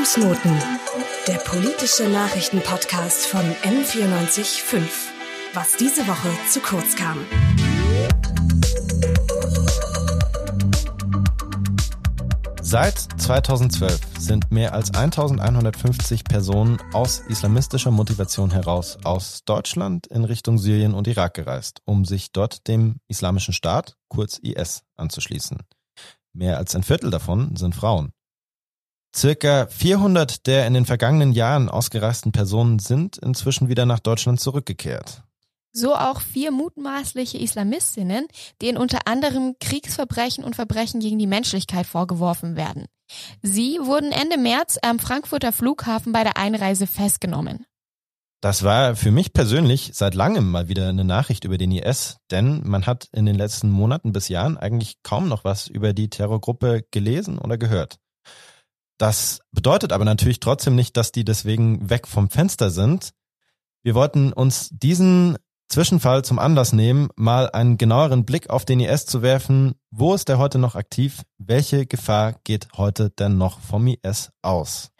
Fußnoten, der politische Nachrichtenpodcast von M945. Was diese Woche zu kurz kam. Seit 2012 sind mehr als 1150 Personen aus islamistischer Motivation heraus aus Deutschland in Richtung Syrien und Irak gereist, um sich dort dem Islamischen Staat, kurz IS, anzuschließen. Mehr als ein Viertel davon sind Frauen. Circa 400 der in den vergangenen Jahren ausgereisten Personen sind inzwischen wieder nach Deutschland zurückgekehrt. So auch vier mutmaßliche Islamistinnen, denen unter anderem Kriegsverbrechen und Verbrechen gegen die Menschlichkeit vorgeworfen werden. Sie wurden Ende März am Frankfurter Flughafen bei der Einreise festgenommen. Das war für mich persönlich seit langem mal wieder eine Nachricht über den IS, denn man hat in den letzten Monaten bis Jahren eigentlich kaum noch was über die Terrorgruppe gelesen oder gehört. Das bedeutet aber natürlich trotzdem nicht, dass die deswegen weg vom Fenster sind. Wir wollten uns diesen Zwischenfall zum Anlass nehmen, mal einen genaueren Blick auf den IS zu werfen. Wo ist er heute noch aktiv? Welche Gefahr geht heute denn noch vom IS aus?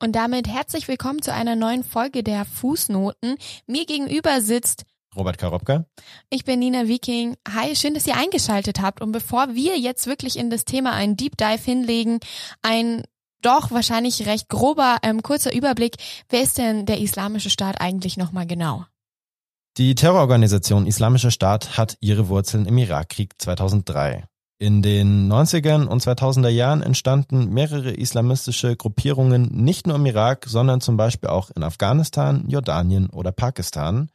Und damit herzlich willkommen zu einer neuen Folge der Fußnoten. Mir gegenüber sitzt Robert Karobka. Ich bin Nina Viking. Hi, schön, dass ihr eingeschaltet habt. Und bevor wir jetzt wirklich in das Thema einen Deep Dive hinlegen, ein doch wahrscheinlich recht grober, ähm, kurzer Überblick. Wer ist denn der Islamische Staat eigentlich nochmal genau? Die Terrororganisation Islamischer Staat hat ihre Wurzeln im Irakkrieg 2003. In den 90ern und 2000er Jahren entstanden mehrere islamistische Gruppierungen nicht nur im Irak, sondern zum Beispiel auch in Afghanistan, Jordanien oder Pakistan,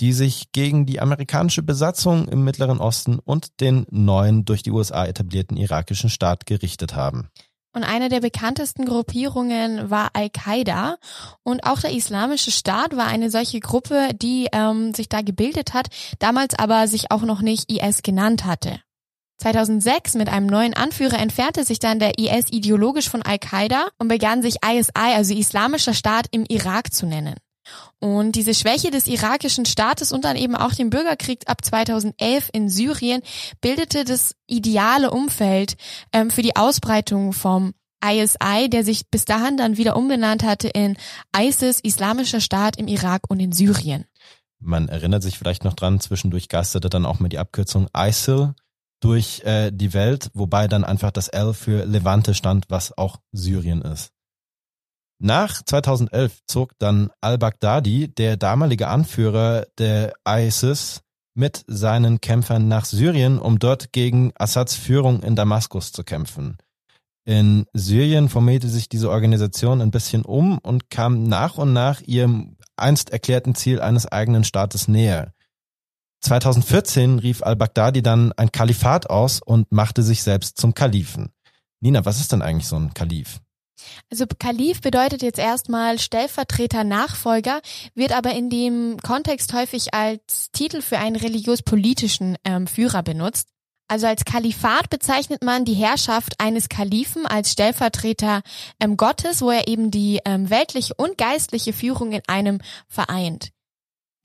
die sich gegen die amerikanische Besatzung im Mittleren Osten und den neuen durch die USA etablierten irakischen Staat gerichtet haben. Und eine der bekanntesten Gruppierungen war Al-Qaida. Und auch der Islamische Staat war eine solche Gruppe, die ähm, sich da gebildet hat, damals aber sich auch noch nicht IS genannt hatte. 2006 mit einem neuen Anführer entfernte sich dann der IS ideologisch von Al-Qaida und begann sich ISI, also Islamischer Staat im Irak zu nennen. Und diese Schwäche des irakischen Staates und dann eben auch den Bürgerkrieg ab 2011 in Syrien bildete das ideale Umfeld ähm, für die Ausbreitung vom ISI, der sich bis dahin dann wieder umbenannt hatte in ISIS, Islamischer Staat im Irak und in Syrien. Man erinnert sich vielleicht noch dran, zwischendurch geisterte dann auch mit die Abkürzung ISIL durch äh, die Welt, wobei dann einfach das L für Levante stand, was auch Syrien ist. Nach 2011 zog dann al-Baghdadi, der damalige Anführer der ISIS, mit seinen Kämpfern nach Syrien, um dort gegen Assads Führung in Damaskus zu kämpfen. In Syrien formierte sich diese Organisation ein bisschen um und kam nach und nach ihrem einst erklärten Ziel eines eigenen Staates näher. 2014 rief al-Baghdadi dann ein Kalifat aus und machte sich selbst zum Kalifen. Nina, was ist denn eigentlich so ein Kalif? Also Kalif bedeutet jetzt erstmal Stellvertreter, Nachfolger, wird aber in dem Kontext häufig als Titel für einen religiös-politischen ähm, Führer benutzt. Also als Kalifat bezeichnet man die Herrschaft eines Kalifen als Stellvertreter ähm, Gottes, wo er eben die ähm, weltliche und geistliche Führung in einem vereint.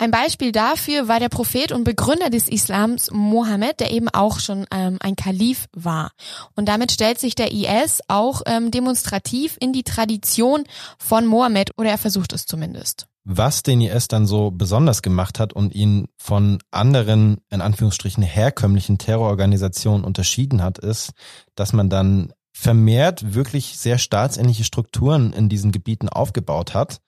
Ein Beispiel dafür war der Prophet und Begründer des Islams Mohammed, der eben auch schon ähm, ein Kalif war. Und damit stellt sich der IS auch ähm, demonstrativ in die Tradition von Mohammed oder er versucht es zumindest. Was den IS dann so besonders gemacht hat und ihn von anderen, in Anführungsstrichen, herkömmlichen Terrororganisationen unterschieden hat, ist, dass man dann vermehrt wirklich sehr staatsähnliche Strukturen in diesen Gebieten aufgebaut hat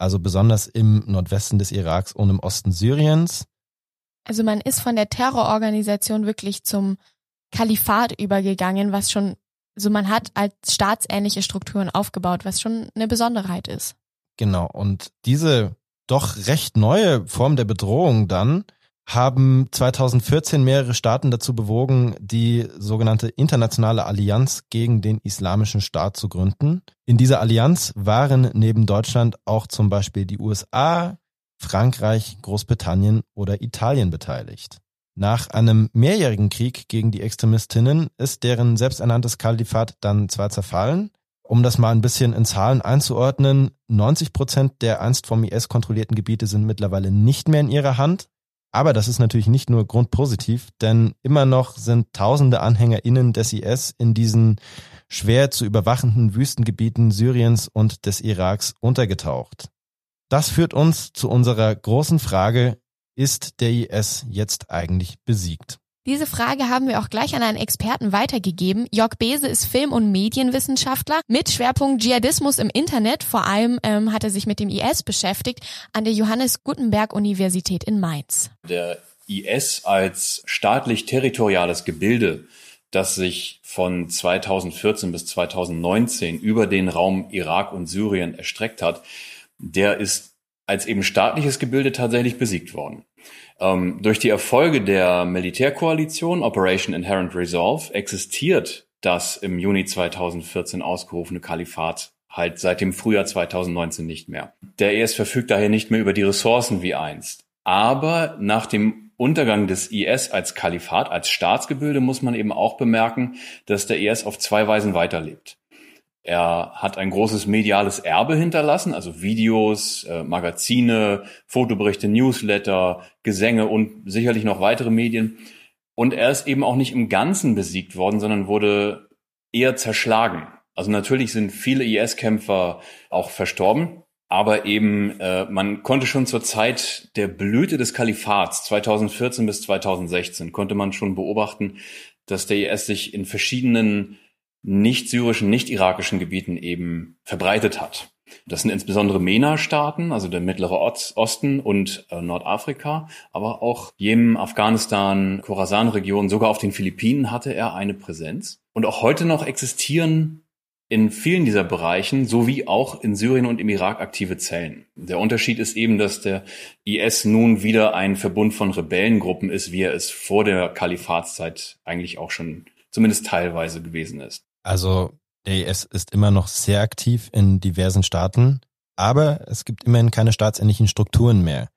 also besonders im Nordwesten des Iraks und im Osten Syriens. Also man ist von der Terrororganisation wirklich zum Kalifat übergegangen, was schon, also man hat als staatsähnliche Strukturen aufgebaut, was schon eine Besonderheit ist. Genau, und diese doch recht neue Form der Bedrohung dann haben 2014 mehrere Staaten dazu bewogen, die sogenannte Internationale Allianz gegen den Islamischen Staat zu gründen. In dieser Allianz waren neben Deutschland auch zum Beispiel die USA, Frankreich, Großbritannien oder Italien beteiligt. Nach einem mehrjährigen Krieg gegen die Extremistinnen ist deren selbsternanntes Kalifat dann zwar zerfallen, um das mal ein bisschen in Zahlen einzuordnen, 90 Prozent der einst vom IS kontrollierten Gebiete sind mittlerweile nicht mehr in ihrer Hand. Aber das ist natürlich nicht nur grundpositiv, denn immer noch sind tausende AnhängerInnen des IS in diesen schwer zu überwachenden Wüstengebieten Syriens und des Iraks untergetaucht. Das führt uns zu unserer großen Frage, ist der IS jetzt eigentlich besiegt? Diese Frage haben wir auch gleich an einen Experten weitergegeben. Jörg Bese ist Film- und Medienwissenschaftler mit Schwerpunkt Dschihadismus im Internet. Vor allem ähm, hat er sich mit dem IS beschäftigt an der Johannes Gutenberg Universität in Mainz. Der IS als staatlich-territoriales Gebilde, das sich von 2014 bis 2019 über den Raum Irak und Syrien erstreckt hat, der ist als eben staatliches Gebilde tatsächlich besiegt worden. Ähm, durch die Erfolge der Militärkoalition Operation Inherent Resolve existiert das im Juni 2014 ausgerufene Kalifat halt seit dem Frühjahr 2019 nicht mehr. Der IS verfügt daher nicht mehr über die Ressourcen wie einst. Aber nach dem Untergang des IS als Kalifat, als Staatsgebilde muss man eben auch bemerken, dass der IS auf zwei Weisen weiterlebt. Er hat ein großes mediales Erbe hinterlassen, also Videos, äh, Magazine, Fotoberichte, Newsletter, Gesänge und sicherlich noch weitere Medien. Und er ist eben auch nicht im Ganzen besiegt worden, sondern wurde eher zerschlagen. Also natürlich sind viele IS-Kämpfer auch verstorben, aber eben äh, man konnte schon zur Zeit der Blüte des Kalifats 2014 bis 2016 konnte man schon beobachten, dass der IS sich in verschiedenen nicht-syrischen, nicht-irakischen Gebieten eben verbreitet hat. Das sind insbesondere MENA-Staaten, also der Mittlere Osten und äh, Nordafrika, aber auch Jemen, Afghanistan, Khorasan-Region, sogar auf den Philippinen hatte er eine Präsenz. Und auch heute noch existieren in vielen dieser Bereichen sowie auch in Syrien und im Irak aktive Zellen. Der Unterschied ist eben, dass der IS nun wieder ein Verbund von Rebellengruppen ist, wie er es vor der Kalifatszeit eigentlich auch schon zumindest teilweise gewesen ist. Also der IS ist immer noch sehr aktiv in diversen Staaten, aber es gibt immerhin keine staatsähnlichen Strukturen mehr,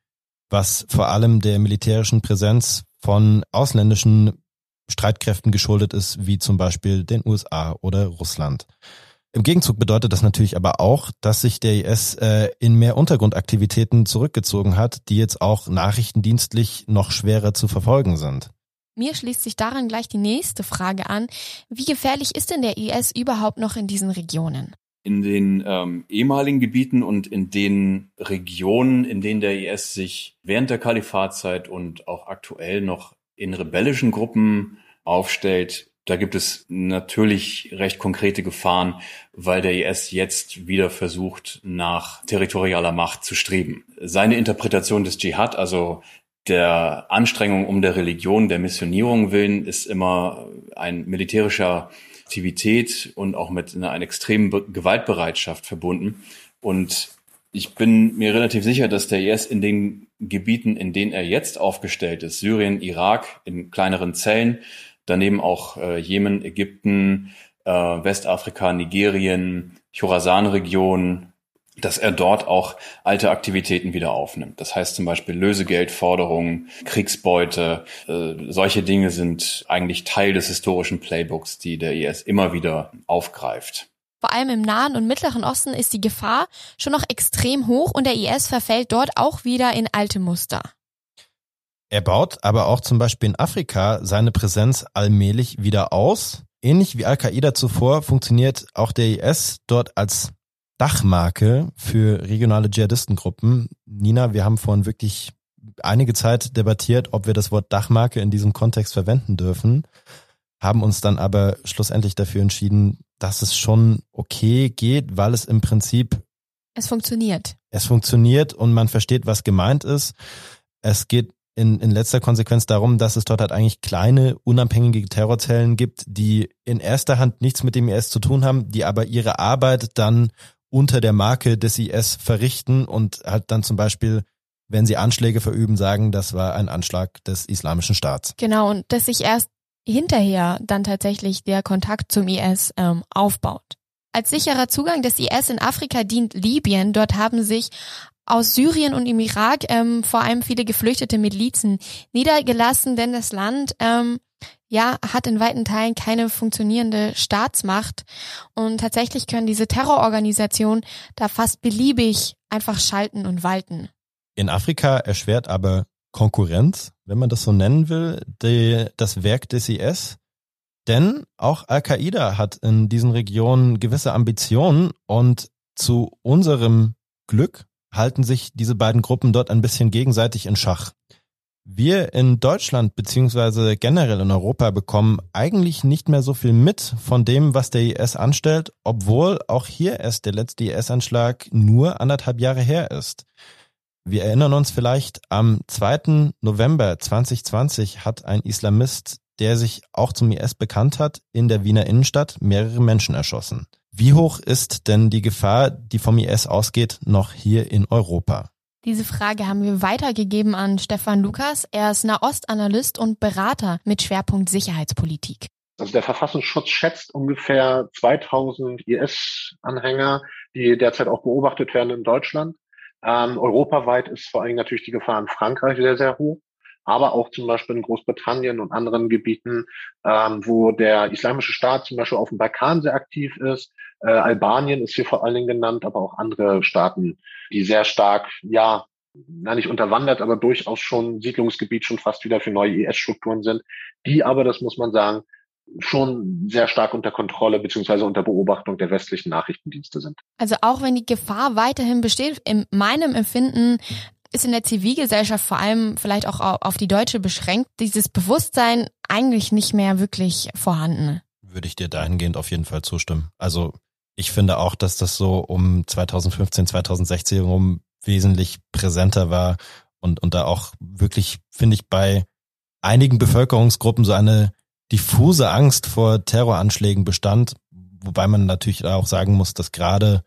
was vor allem der militärischen Präsenz von ausländischen Streitkräften geschuldet ist, wie zum Beispiel den USA oder Russland. Im Gegenzug bedeutet das natürlich aber auch, dass sich der IS äh, in mehr Untergrundaktivitäten zurückgezogen hat, die jetzt auch nachrichtendienstlich noch schwerer zu verfolgen sind. Mir schließt sich daran gleich die nächste Frage an. Wie gefährlich ist denn der IS überhaupt noch in diesen Regionen? In den ähm, ehemaligen Gebieten und in den Regionen, in denen der IS sich während der Kalifatzeit und auch aktuell noch in rebellischen Gruppen aufstellt, da gibt es natürlich recht konkrete Gefahren, weil der IS jetzt wieder versucht, nach territorialer Macht zu streben. Seine Interpretation des Dschihad, also der Anstrengung um der Religion, der Missionierung willen, ist immer ein militärischer Aktivität und auch mit einer, einer extremen Gewaltbereitschaft verbunden. Und ich bin mir relativ sicher, dass der IS in den Gebieten, in denen er jetzt aufgestellt ist, Syrien, Irak, in kleineren Zellen, daneben auch äh, Jemen, Ägypten, äh, Westafrika, Nigerien, Chorasan-Region, dass er dort auch alte Aktivitäten wieder aufnimmt. Das heißt zum Beispiel Lösegeldforderungen, Kriegsbeute, äh, solche Dinge sind eigentlich Teil des historischen Playbooks, die der IS immer wieder aufgreift. Vor allem im Nahen und Mittleren Osten ist die Gefahr schon noch extrem hoch und der IS verfällt dort auch wieder in alte Muster. Er baut aber auch zum Beispiel in Afrika seine Präsenz allmählich wieder aus. Ähnlich wie Al-Qaida zuvor funktioniert auch der IS dort als Dachmarke für regionale Dschihadistengruppen. Nina, wir haben vorhin wirklich einige Zeit debattiert, ob wir das Wort Dachmarke in diesem Kontext verwenden dürfen, haben uns dann aber schlussendlich dafür entschieden, dass es schon okay geht, weil es im Prinzip es funktioniert. Es funktioniert und man versteht, was gemeint ist. Es geht in, in letzter Konsequenz darum, dass es dort halt eigentlich kleine, unabhängige Terrorzellen gibt, die in erster Hand nichts mit dem IS zu tun haben, die aber ihre Arbeit dann unter der Marke des IS verrichten und halt dann zum Beispiel, wenn sie Anschläge verüben, sagen, das war ein Anschlag des Islamischen Staats. Genau, und dass sich erst hinterher dann tatsächlich der Kontakt zum IS ähm, aufbaut. Als sicherer Zugang des IS in Afrika dient Libyen. Dort haben sich aus Syrien und im Irak ähm, vor allem viele geflüchtete Milizen niedergelassen, denn das Land ähm, ja, hat in weiten Teilen keine funktionierende Staatsmacht. Und tatsächlich können diese Terrororganisationen da fast beliebig einfach schalten und walten. In Afrika erschwert aber Konkurrenz, wenn man das so nennen will, die, das Werk des IS. Denn auch Al-Qaida hat in diesen Regionen gewisse Ambitionen und zu unserem Glück halten sich diese beiden Gruppen dort ein bisschen gegenseitig in Schach. Wir in Deutschland beziehungsweise generell in Europa bekommen eigentlich nicht mehr so viel mit von dem, was der IS anstellt, obwohl auch hier erst der letzte IS-Anschlag nur anderthalb Jahre her ist. Wir erinnern uns vielleicht, am 2. November 2020 hat ein Islamist, der sich auch zum IS bekannt hat, in der Wiener Innenstadt mehrere Menschen erschossen. Wie hoch ist denn die Gefahr, die vom IS ausgeht, noch hier in Europa? Diese Frage haben wir weitergegeben an Stefan Lukas. Er ist Nahostanalyst und Berater mit Schwerpunkt Sicherheitspolitik. Also der Verfassungsschutz schätzt ungefähr 2000 IS-Anhänger, die derzeit auch beobachtet werden in Deutschland. Ähm, europaweit ist vor allem natürlich die Gefahr in Frankreich sehr, sehr hoch, aber auch zum Beispiel in Großbritannien und anderen Gebieten, ähm, wo der islamische Staat zum Beispiel auf dem Balkan sehr aktiv ist. Äh, Albanien ist hier vor allen Dingen genannt, aber auch andere Staaten, die sehr stark, ja, na nicht unterwandert, aber durchaus schon Siedlungsgebiet schon fast wieder für neue IS-Strukturen sind, die aber, das muss man sagen, schon sehr stark unter Kontrolle beziehungsweise unter Beobachtung der westlichen Nachrichtendienste sind. Also auch wenn die Gefahr weiterhin besteht, in meinem Empfinden ist in der Zivilgesellschaft vor allem vielleicht auch auf die Deutsche beschränkt, dieses Bewusstsein eigentlich nicht mehr wirklich vorhanden. Würde ich dir dahingehend auf jeden Fall zustimmen. Also ich finde auch, dass das so um 2015, 2016 rum wesentlich präsenter war und, und da auch wirklich, finde ich, bei einigen Bevölkerungsgruppen so eine diffuse Angst vor Terroranschlägen bestand, wobei man natürlich auch sagen muss, dass gerade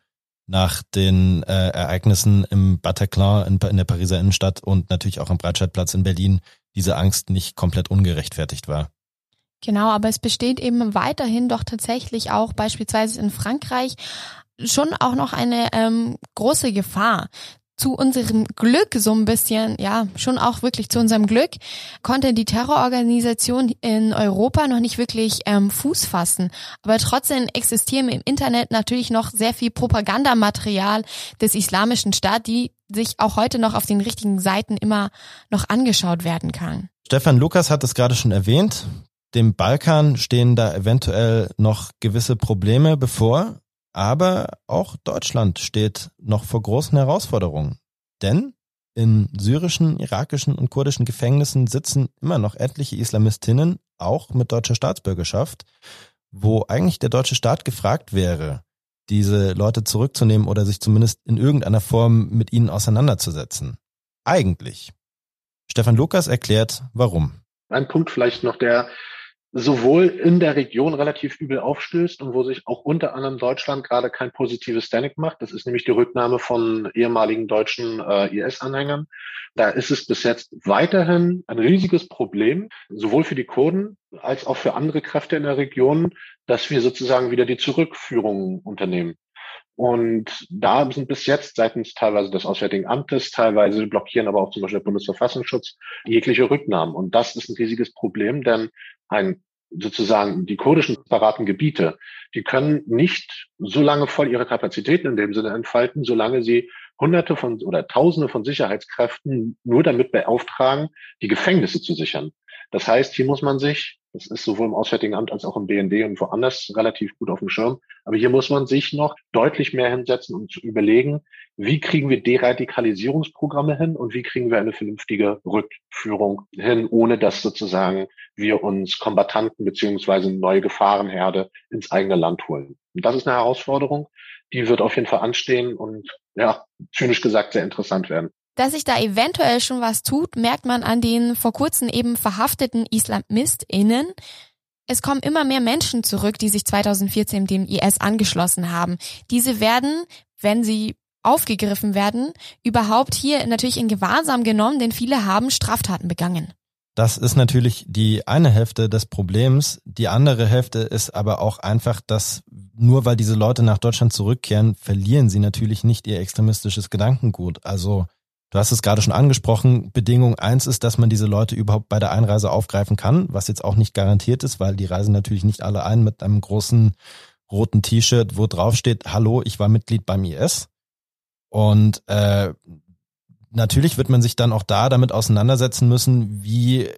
nach den äh, Ereignissen im Bataclan in, in der Pariser Innenstadt und natürlich auch am Breitscheidplatz in Berlin diese Angst nicht komplett ungerechtfertigt war. Genau, aber es besteht eben weiterhin doch tatsächlich auch beispielsweise in Frankreich schon auch noch eine ähm, große Gefahr zu unserem Glück so ein bisschen, ja, schon auch wirklich zu unserem Glück, konnte die Terrororganisation in Europa noch nicht wirklich ähm, Fuß fassen. Aber trotzdem existieren im Internet natürlich noch sehr viel Propagandamaterial des islamischen Staat, die sich auch heute noch auf den richtigen Seiten immer noch angeschaut werden kann. Stefan Lukas hat es gerade schon erwähnt. Dem Balkan stehen da eventuell noch gewisse Probleme bevor. Aber auch Deutschland steht noch vor großen Herausforderungen. Denn in syrischen, irakischen und kurdischen Gefängnissen sitzen immer noch etliche Islamistinnen, auch mit deutscher Staatsbürgerschaft, wo eigentlich der deutsche Staat gefragt wäre, diese Leute zurückzunehmen oder sich zumindest in irgendeiner Form mit ihnen auseinanderzusetzen. Eigentlich. Stefan Lukas erklärt, warum. Ein Punkt vielleicht noch, der sowohl in der Region relativ übel aufstößt und wo sich auch unter anderem Deutschland gerade kein positives Standing macht. Das ist nämlich die Rücknahme von ehemaligen deutschen äh, IS-Anhängern. Da ist es bis jetzt weiterhin ein riesiges Problem, sowohl für die Kurden als auch für andere Kräfte in der Region, dass wir sozusagen wieder die Zurückführung unternehmen. Und da sind bis jetzt seitens teilweise des Auswärtigen Amtes, teilweise blockieren aber auch zum Beispiel der Bundesverfassungsschutz jegliche Rücknahmen. Und das ist ein riesiges Problem, denn ein sozusagen die kurdischen separaten Gebiete, die können nicht so lange voll ihre Kapazitäten in dem Sinne entfalten, solange sie Hunderte von oder Tausende von Sicherheitskräften nur damit beauftragen, die Gefängnisse zu sichern. Das heißt, hier muss man sich, das ist sowohl im Auswärtigen Amt als auch im BND und woanders relativ gut auf dem Schirm, aber hier muss man sich noch deutlich mehr hinsetzen und zu überlegen, wie kriegen wir Deradikalisierungsprogramme hin und wie kriegen wir eine vernünftige Rückführung hin, ohne dass sozusagen wir uns Kombatanten beziehungsweise neue Gefahrenherde ins eigene Land holen. Und das ist eine Herausforderung, die wird auf jeden Fall anstehen und ja, zynisch gesagt sehr interessant werden. Dass sich da eventuell schon was tut, merkt man an den vor kurzem eben verhafteten IslamistInnen. Es kommen immer mehr Menschen zurück, die sich 2014 dem IS angeschlossen haben. Diese werden, wenn sie aufgegriffen werden, überhaupt hier natürlich in Gewahrsam genommen, denn viele haben Straftaten begangen. Das ist natürlich die eine Hälfte des Problems. Die andere Hälfte ist aber auch einfach, dass nur weil diese Leute nach Deutschland zurückkehren, verlieren sie natürlich nicht ihr extremistisches Gedankengut. Also Du hast es gerade schon angesprochen. Bedingung eins ist, dass man diese Leute überhaupt bei der Einreise aufgreifen kann, was jetzt auch nicht garantiert ist, weil die reisen natürlich nicht alle ein mit einem großen roten T-Shirt, wo drauf steht, hallo, ich war Mitglied beim IS. Und äh, natürlich wird man sich dann auch da damit auseinandersetzen müssen, wie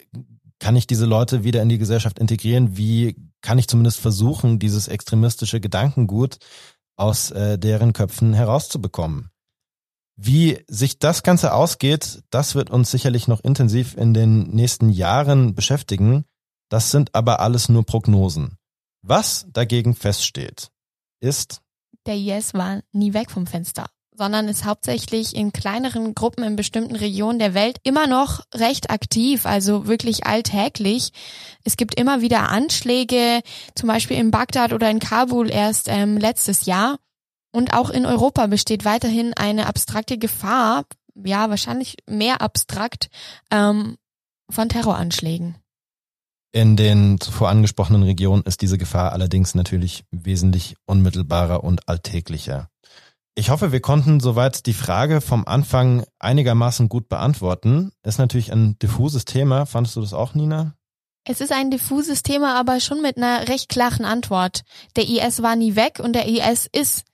kann ich diese Leute wieder in die Gesellschaft integrieren? Wie kann ich zumindest versuchen, dieses extremistische Gedankengut aus äh, deren Köpfen herauszubekommen? Wie sich das Ganze ausgeht, das wird uns sicherlich noch intensiv in den nächsten Jahren beschäftigen. Das sind aber alles nur Prognosen. Was dagegen feststeht, ist, der IS war nie weg vom Fenster sondern ist hauptsächlich in kleineren Gruppen in bestimmten Regionen der Welt immer noch recht aktiv, also wirklich alltäglich. Es gibt immer wieder Anschläge, zum Beispiel in Bagdad oder in Kabul erst ähm, letztes Jahr. Und auch in Europa besteht weiterhin eine abstrakte Gefahr, ja wahrscheinlich mehr abstrakt, ähm, von Terroranschlägen. In den zuvor angesprochenen Regionen ist diese Gefahr allerdings natürlich wesentlich unmittelbarer und alltäglicher. Ich hoffe, wir konnten soweit die Frage vom Anfang einigermaßen gut beantworten. Ist natürlich ein diffuses Thema. Fandest du das auch, Nina? Es ist ein diffuses Thema, aber schon mit einer recht klaren Antwort. Der IS war nie weg und der IS ist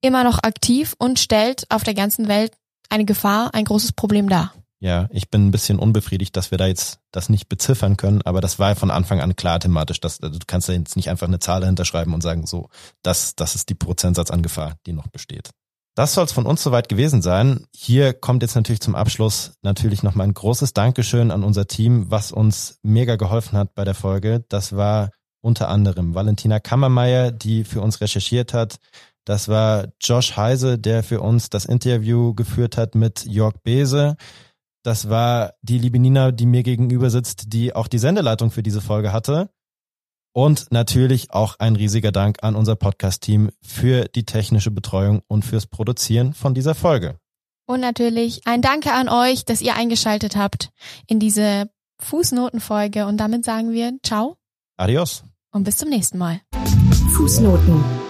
immer noch aktiv und stellt auf der ganzen Welt eine Gefahr, ein großes Problem dar. Ja, ich bin ein bisschen unbefriedigt, dass wir da jetzt das nicht beziffern können, aber das war von Anfang an klar thematisch. Dass, also du kannst da jetzt nicht einfach eine Zahl dahinter schreiben und sagen, so, das, das ist die Prozentsatz an Gefahr, die noch besteht. Das soll es von uns soweit gewesen sein. Hier kommt jetzt natürlich zum Abschluss natürlich nochmal ein großes Dankeschön an unser Team, was uns mega geholfen hat bei der Folge. Das war unter anderem Valentina Kammermeier, die für uns recherchiert hat. Das war Josh Heise, der für uns das Interview geführt hat mit Jörg Bese. Das war die liebe Nina, die mir gegenüber sitzt, die auch die Sendeleitung für diese Folge hatte. Und natürlich auch ein riesiger Dank an unser Podcast-Team für die technische Betreuung und fürs Produzieren von dieser Folge. Und natürlich ein Danke an euch, dass ihr eingeschaltet habt in diese Fußnotenfolge. Und damit sagen wir Ciao. Adios. Und bis zum nächsten Mal. Fußnoten.